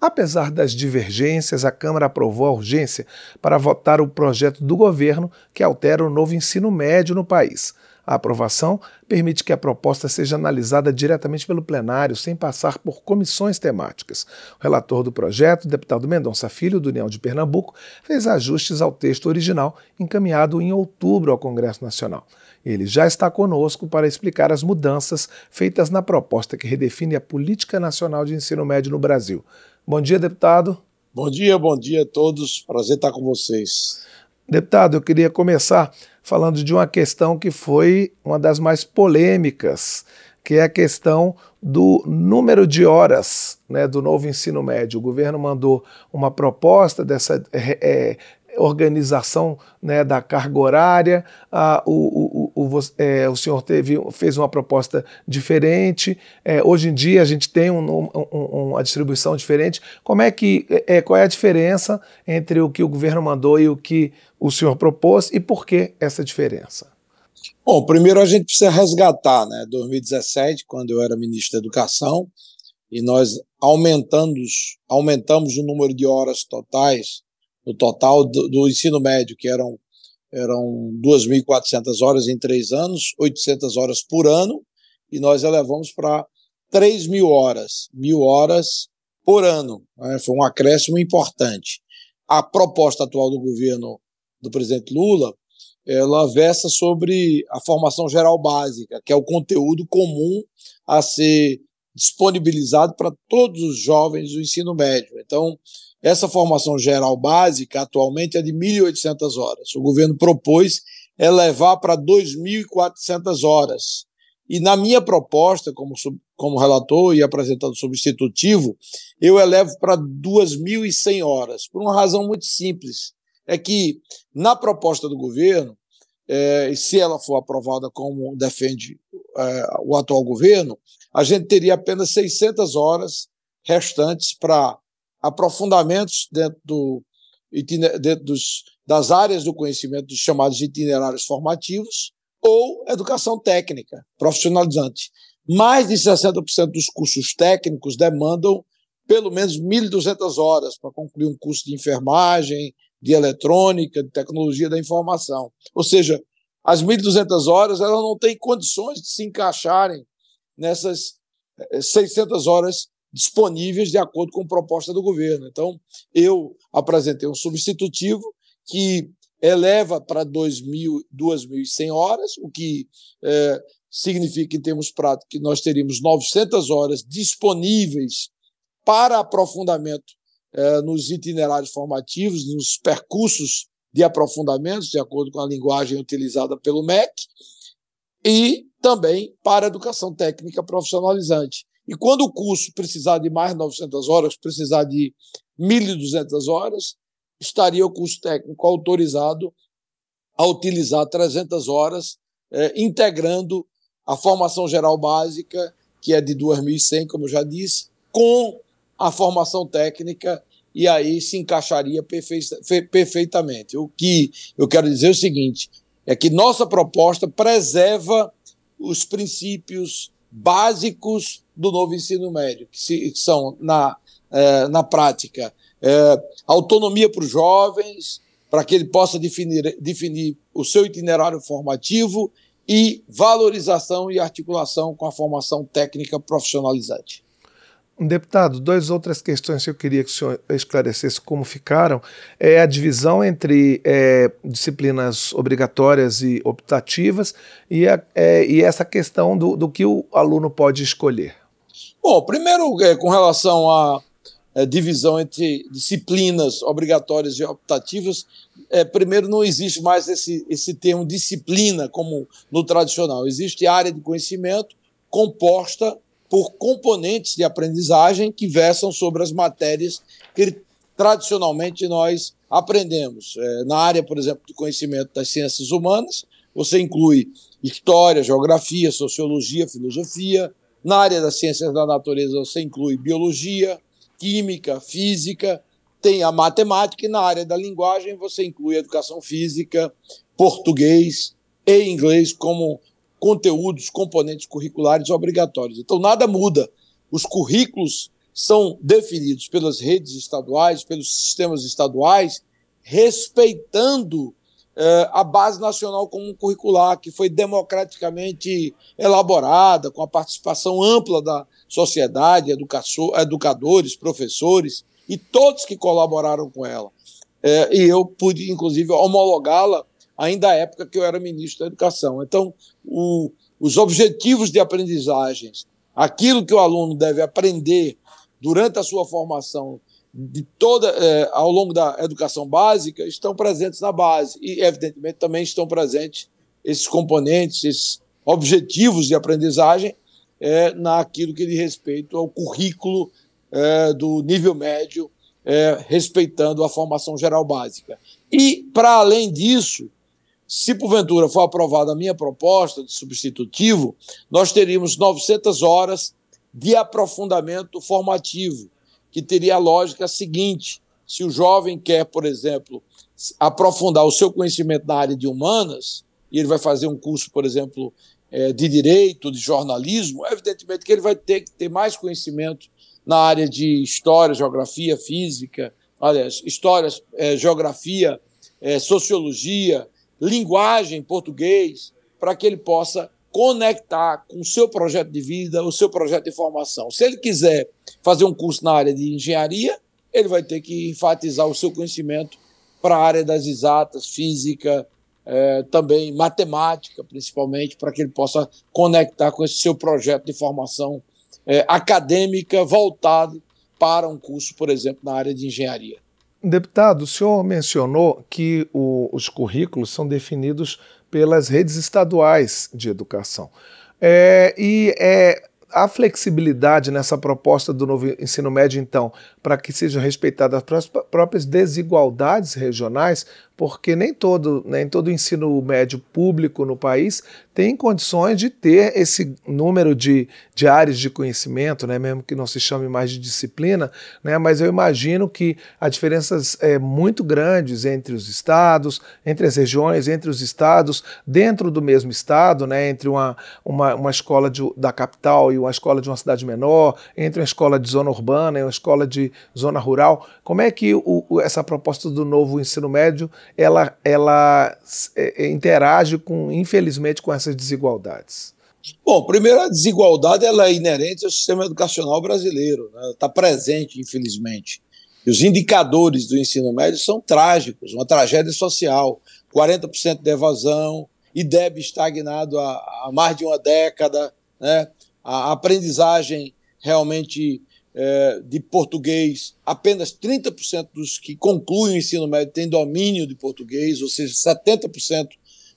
Apesar das divergências, a Câmara aprovou a urgência para votar o projeto do governo que altera o novo ensino médio no país. A aprovação permite que a proposta seja analisada diretamente pelo plenário, sem passar por comissões temáticas. O relator do projeto, o deputado Mendonça Filho, do União de Pernambuco, fez ajustes ao texto original, encaminhado em outubro ao Congresso Nacional. Ele já está conosco para explicar as mudanças feitas na proposta que redefine a Política Nacional de Ensino Médio no Brasil. Bom dia, deputado. Bom dia, bom dia a todos. Prazer estar com vocês. Deputado, eu queria começar falando de uma questão que foi uma das mais polêmicas, que é a questão do número de horas né, do novo ensino médio. O governo mandou uma proposta dessa é, organização né, da carga horária, ah, o, o, o, é, o, senhor teve, fez uma proposta diferente, é, hoje em dia a gente tem um, um, um, uma distribuição diferente. Como é que, é, qual é a diferença entre o que o governo mandou e o que o senhor propôs e por que essa diferença? Bom, primeiro a gente precisa resgatar, né, 2017, quando eu era ministro da Educação, e nós aumentamos, aumentamos o número de horas totais no total do, do ensino médio, que eram, eram 2.400 horas em três anos, 800 horas por ano, e nós elevamos para 3 mil horas, mil horas por ano. Né? Foi um acréscimo importante. A proposta atual do governo do presidente Lula, ela versa sobre a formação geral básica, que é o conteúdo comum a ser disponibilizado para todos os jovens do ensino médio. Então, essa formação geral básica atualmente é de 1.800 horas. O governo propôs elevar para 2.400 horas. E na minha proposta, como, como relator e apresentado substitutivo, eu elevo para 2.100 horas, por uma razão muito simples. É que, na proposta do governo, é, se ela for aprovada como defende é, o atual governo, a gente teria apenas 600 horas restantes para aprofundamentos dentro, do, dentro dos, das áreas do conhecimento dos chamados itinerários formativos ou educação técnica profissionalizante. Mais de 60% dos cursos técnicos demandam pelo menos 1.200 horas para concluir um curso de enfermagem, de eletrônica, de tecnologia da informação. Ou seja, as 1.200 horas elas não têm condições de se encaixarem nessas 600 eh, horas disponíveis de acordo com a proposta do governo. Então, eu apresentei um substitutivo que eleva para 2.100 horas, o que é, significa, em termos práticos, que nós teríamos 900 horas disponíveis para aprofundamento é, nos itinerários formativos, nos percursos de aprofundamento, de acordo com a linguagem utilizada pelo MEC, e também para educação técnica profissionalizante. E quando o curso precisar de mais 900 horas, precisar de 1.200 horas, estaria o curso técnico autorizado a utilizar 300 horas, eh, integrando a formação geral básica, que é de 2.100, como eu já disse, com a formação técnica, e aí se encaixaria perfeitamente. O que eu quero dizer é o seguinte: é que nossa proposta preserva os princípios básicos do novo ensino médio, que, se, que são, na, é, na prática, é, autonomia para os jovens, para que ele possa definir, definir o seu itinerário formativo e valorização e articulação com a formação técnica profissionalizante. Deputado, duas outras questões que eu queria que o senhor esclarecesse como ficaram é a divisão entre é, disciplinas obrigatórias e optativas e, a, é, e essa questão do, do, que o aluno pode escolher. Bom, primeiro, é, com relação à é, divisão entre disciplinas obrigatórias e optativas, é, primeiro não existe mais esse, esse termo disciplina como no tradicional. Existe área de conhecimento composta por componentes de aprendizagem que versam sobre as matérias que tradicionalmente nós aprendemos. É, na área, por exemplo, de conhecimento das ciências humanas, você inclui história, geografia, sociologia, filosofia. Na área das ciências da natureza, você inclui biologia, química, física, tem a matemática, e na área da linguagem, você inclui educação física, português e inglês como conteúdos, componentes curriculares obrigatórios. Então, nada muda. Os currículos são definidos pelas redes estaduais, pelos sistemas estaduais, respeitando eh, a Base Nacional Comum Curricular, que foi democraticamente elaborada, com a participação ampla da sociedade, educadores, professores e todos que colaboraram com ela. Eh, e eu pude, inclusive, homologá-la ainda à época que eu era ministro da Educação. Então, o, os objetivos de aprendizagens, aquilo que o aluno deve aprender durante a sua formação de toda é, ao longo da educação básica estão presentes na base e evidentemente também estão presentes esses componentes, esses objetivos de aprendizagem é, naquilo que diz respeito ao currículo é, do nível médio, respeitando a formação geral básica. E, para além disso, se porventura for aprovada a minha proposta de substitutivo, nós teríamos 900 horas de aprofundamento formativo, que teria a lógica seguinte: se o jovem quer, por exemplo, aprofundar o seu conhecimento na área de humanas, e ele vai fazer um curso, por exemplo, é, de direito, de jornalismo, evidentemente que ele vai ter que ter mais conhecimento na área de história, geografia, física, aliás, história, é, geografia, é, sociologia, linguagem, português, para que ele possa conectar com o seu projeto de vida, o seu projeto de formação. Se ele quiser fazer um curso na área de engenharia, ele vai ter que enfatizar o seu conhecimento para a área das exatas, física, é, também matemática, principalmente, para que ele possa conectar com esse seu projeto de formação é, acadêmica voltado para um curso, por exemplo, na área de engenharia. Deputado, o senhor mencionou que o, os currículos são definidos pelas redes estaduais de educação. É, e é, a flexibilidade nessa proposta do novo ensino médio, então, para que sejam respeitadas as próprias desigualdades regionais, porque nem todo, nem todo ensino médio público no país tem condições de ter esse número de, de áreas de conhecimento, né, mesmo que não se chame mais de disciplina, né, mas eu imagino que há diferenças é, muito grandes entre os estados, entre as regiões, entre os estados, dentro do mesmo estado, né, entre uma, uma, uma escola de, da capital e uma escola de uma cidade menor, entre uma escola de zona urbana e uma escola de zona rural. Como é que o, essa proposta do novo ensino médio ela, ela é, é, interage com, infelizmente, com essas desigualdades? Bom, primeiro a desigualdade ela é inerente ao sistema educacional brasileiro, está né? Tá presente, infelizmente. E os indicadores do ensino médio são trágicos, uma tragédia social, 40% de evasão, IDEB estagnado há, há mais de uma década, né? a aprendizagem realmente é, de português, apenas 30% dos que concluem o ensino médio têm domínio de português, ou seja, 70%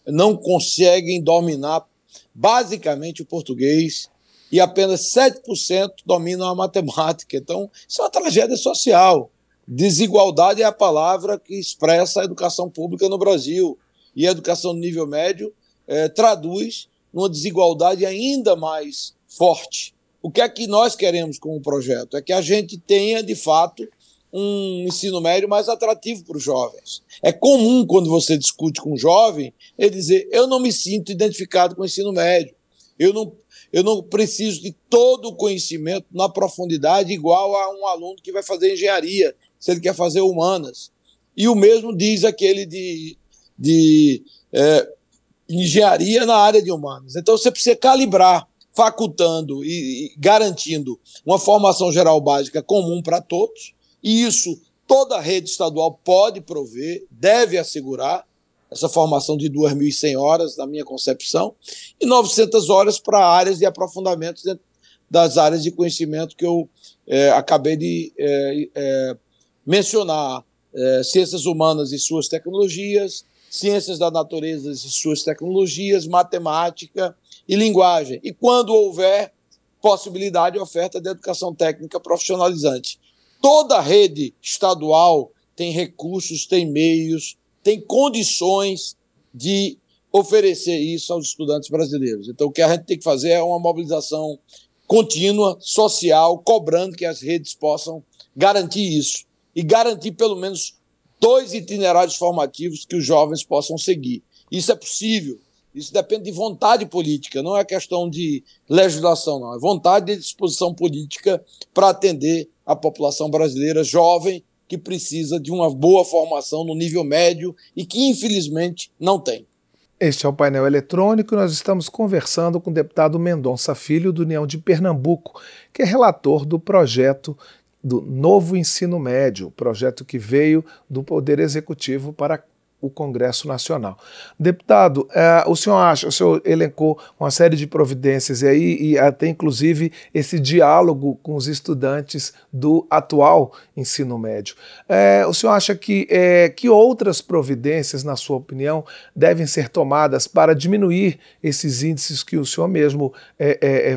não conseguem dominar basicamente o português e apenas 7% dominam a matemática. Então, isso é uma tragédia social. Desigualdade é a palavra que expressa a educação pública no Brasil. E a educação no nível médio é, traduz numa desigualdade ainda mais forte. O que é que nós queremos com o projeto? É que a gente tenha, de fato, um ensino médio mais atrativo para os jovens. É comum, quando você discute com um jovem, ele dizer: Eu não me sinto identificado com o ensino médio. Eu não, eu não preciso de todo o conhecimento na profundidade igual a um aluno que vai fazer engenharia, se ele quer fazer humanas. E o mesmo diz aquele de, de é, engenharia na área de humanas. Então você precisa calibrar facultando e, garantindo uma formação geral básica comum para todos, e isso toda rede estadual pode prover, deve assegurar essa formação de 2.100 horas, na minha concepção, e 900 horas para áreas de aprofundamento dentro das áreas de conhecimento que eu é, acabei de é, é, mencionar. Ciências humanas e suas tecnologias, ciências da natureza e suas tecnologias, matemática, e linguagem. E quando houver possibilidade de oferta de educação técnica profissionalizante. Toda rede estadual tem recursos, tem meios, tem condições de oferecer isso aos estudantes brasileiros. Então, o que a gente tem que fazer é uma mobilização contínua, social, cobrando que as redes possam garantir isso e garantir pelo menos dois itinerários formativos que os jovens possam seguir. Isso é possível Isso depende de vontade política, não é questão de legislação, não. É vontade e disposição política para atender a população brasileira jovem que precisa de uma boa formação no nível médio e que, infelizmente, não tem. Este é o painel eletrônico e nós estamos conversando com o deputado Mendonça Filho, do União de Pernambuco, que é relator do projeto do novo ensino médio, projeto que veio do Poder Executivo para o Congresso Nacional. Deputado, é, o senhor acha, o senhor elencou uma série de providências e aí e até inclusive esse diálogo com os estudantes do atual ensino médio. É, o senhor acha que, é, que outras providências, na sua opinião, devem ser tomadas para diminuir esses índices que o senhor mesmo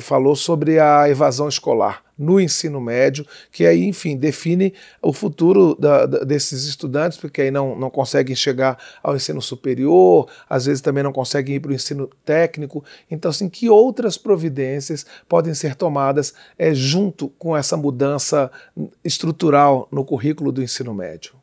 falou sobre a evasão escolar? No ensino médio, que aí, enfim, define o futuro da, da, desses estudantes, porque aí não, não conseguem chegar ao ensino superior, às vezes também não conseguem ir para o ensino técnico. Então, assim, que outras providências podem ser tomadas é, junto com essa mudança estrutural no currículo do ensino médio?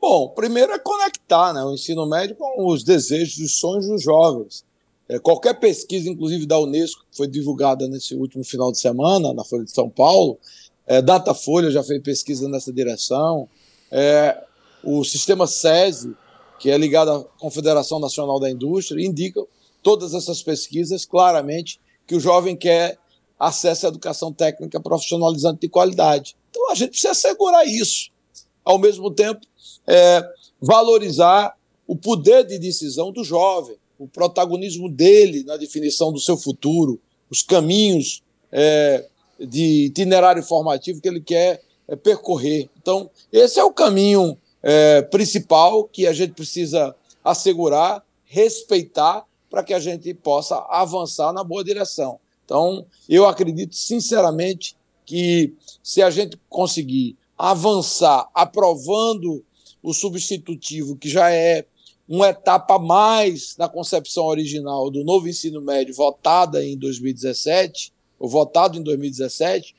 Bom, primeiro é conectar né, o ensino médio com os desejos e os sonhos dos jovens. É, qualquer pesquisa, inclusive da Unesco, que foi divulgada nesse último final de semana, na Folha de São Paulo, é, Datafolha já fez pesquisa nessa direção, é, o sistema SESI, que é ligado à Confederação Nacional da Indústria, indica todas essas pesquisas claramente que o jovem quer acesso à educação técnica profissionalizante de qualidade. Então a gente precisa assegurar isso. Ao mesmo tempo, é, valorizar o poder de decisão do jovem o protagonismo dele na definição do seu futuro, os caminhos é, de itinerário formativo que ele quer é, percorrer. Então, esse é o caminho é, principal que a gente precisa assegurar, respeitar, para que a gente possa avançar na boa direção. Então, eu acredito sinceramente que se a gente conseguir avançar aprovando o substitutivo, que já é uma etapa a mais na concepção original do novo ensino médio, votada em 2017, ou votado em 2017,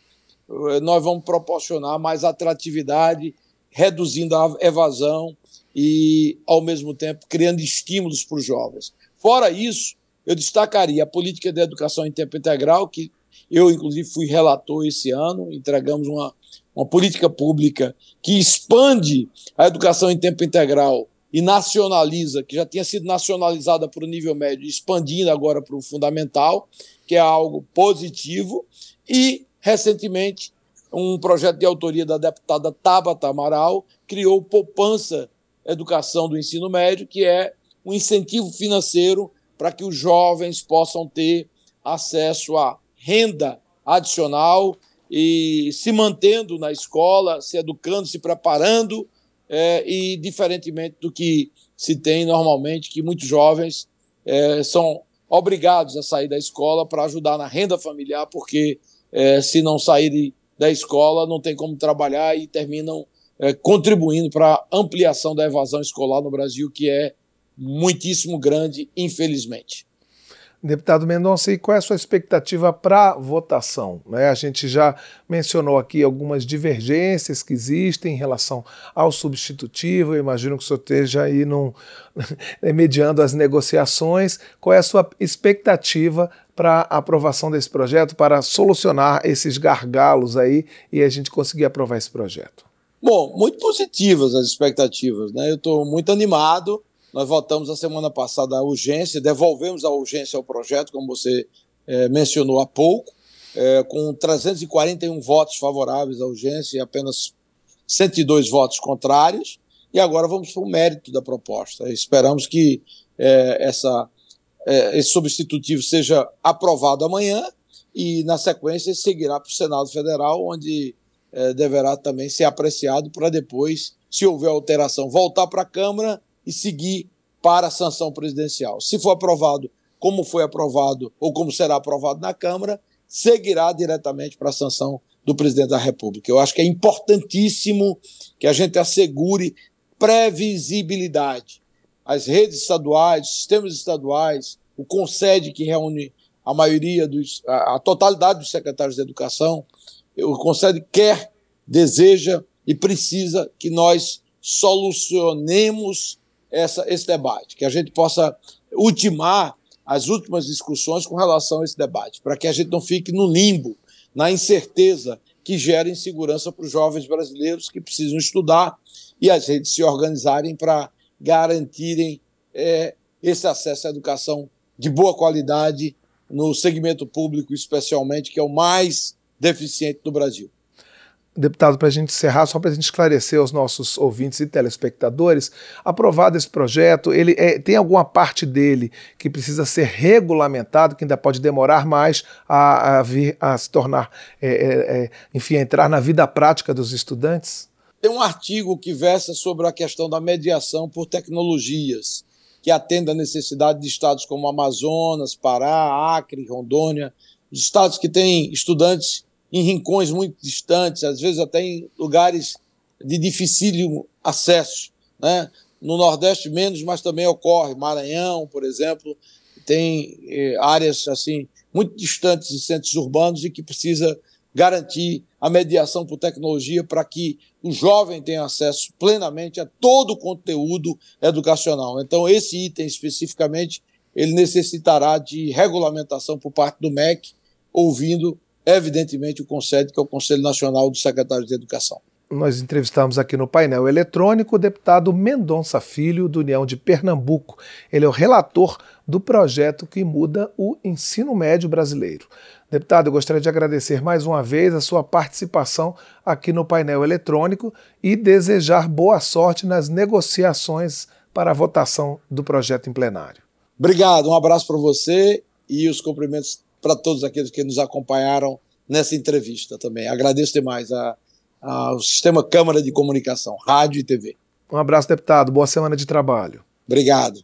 eh, nós vamos proporcionar mais atratividade, reduzindo a evasão e, ao mesmo tempo, criando estímulos para os jovens. Fora isso, eu destacaria a política de educação em tempo integral, que eu, inclusive, fui relator esse ano, entregamos uma, uma política pública que expande a educação em tempo integral e nacionaliza, que já tinha sido nacionalizada para o nível médio, expandindo agora para o fundamental, que é algo positivo, e, recentemente, um projeto de autoria da deputada Tabata Amaral criou Poupança Educação do Ensino Médio, que é um incentivo financeiro para que os jovens possam ter acesso a renda adicional e se mantendo na escola, se educando, se preparando é, e diferentemente do que se tem normalmente, que muitos jovens é, são obrigados a sair da escola para ajudar na renda familiar, porque é, se não saírem da escola não tem como trabalhar e terminam é, contribuindo para a ampliação da evasão escolar no Brasil, que é muitíssimo grande, infelizmente. Deputado Mendonça, e qual é a sua expectativa para a votação? Né? A gente já mencionou aqui algumas divergências que existem em relação ao substitutivo. Eu imagino que o senhor esteja aí num, mediando as negociações. Qual é a sua expectativa para a aprovação desse projeto, para solucionar esses gargalos aí e a gente conseguir aprovar esse projeto? Bom, muito positivas as expectativas. Né? Eu estou muito animado nós votamos a semana passada a urgência, devolvemos a urgência ao projeto, como você é, mencionou há pouco, é, com 341 votos favoráveis à urgência e apenas 102 votos contrários. E agora vamos para o mérito da proposta. Esperamos que é, essa, esse substitutivo seja aprovado amanhã e, na sequência, seguirá para o Senado Federal, onde deverá também ser apreciado para depois, se houver alteração, voltar para a Câmara e seguir para a sanção presidencial. Se for aprovado como foi aprovado ou como será aprovado na Câmara, seguirá diretamente para a sanção do presidente da República. Eu acho que é importantíssimo que a gente assegure previsibilidade. As redes estaduais, sistemas estaduais, o CONSED, que reúne a maioria dos, a, a totalidade dos secretários de educação, o CONSED quer, deseja e precisa que nós solucionemos essa, esse debate, que a gente possa ultimar as últimas discussões com relação a esse debate, para que a gente não fique no limbo, na incerteza que gera insegurança para os jovens brasileiros que precisam estudar e as redes se organizarem para garantirem é, esse acesso à educação de boa qualidade no segmento público, especialmente, que é o mais deficiente do Brasil. Deputado, para a gente encerrar, só para a gente esclarecer aos nossos ouvintes e telespectadores, aprovado esse projeto, ele é, tem alguma parte dele que precisa ser regulamentado, que ainda pode demorar mais a, a vir a se tornar, é, é, é enfim, entrar na vida prática dos estudantes? Tem um artigo que versa sobre a questão da mediação por tecnologias, que atenda à necessidade de estados como Amazonas, Pará, Acre, Rondônia, os estados que têm estudantes em rincões muito distantes, às vezes até em lugares de dificílimo acesso. Né? No Nordeste menos, mas também ocorre. Maranhão, por exemplo, tem eh, áreas assim muito distantes de centros urbanos e que precisa garantir a mediação por tecnologia para que o jovem tenha acesso plenamente a todo o conteúdo educacional. Então, esse item especificamente, ele necessitará de regulamentação por parte do MEC, ouvindo evidentemente, o CONSED, que é o Conselho Nacional dos Secretários de Educação. Nós entrevistamos aqui no painel eletrônico o deputado Mendonça Filho, do União de Pernambuco. Ele é o relator do projeto que muda o ensino médio brasileiro. Deputado, eu gostaria de agradecer mais uma vez a sua participação aqui no painel eletrônico e desejar boa sorte nas negociações para a votação do projeto em plenário. Obrigado, um abraço para você e os cumprimentos para todos aqueles que nos acompanharam nessa entrevista também. Agradeço demais a, ao Sistema Câmara de Comunicação, Rádio e TV. Um abraço, deputado. Boa semana de trabalho. Obrigado.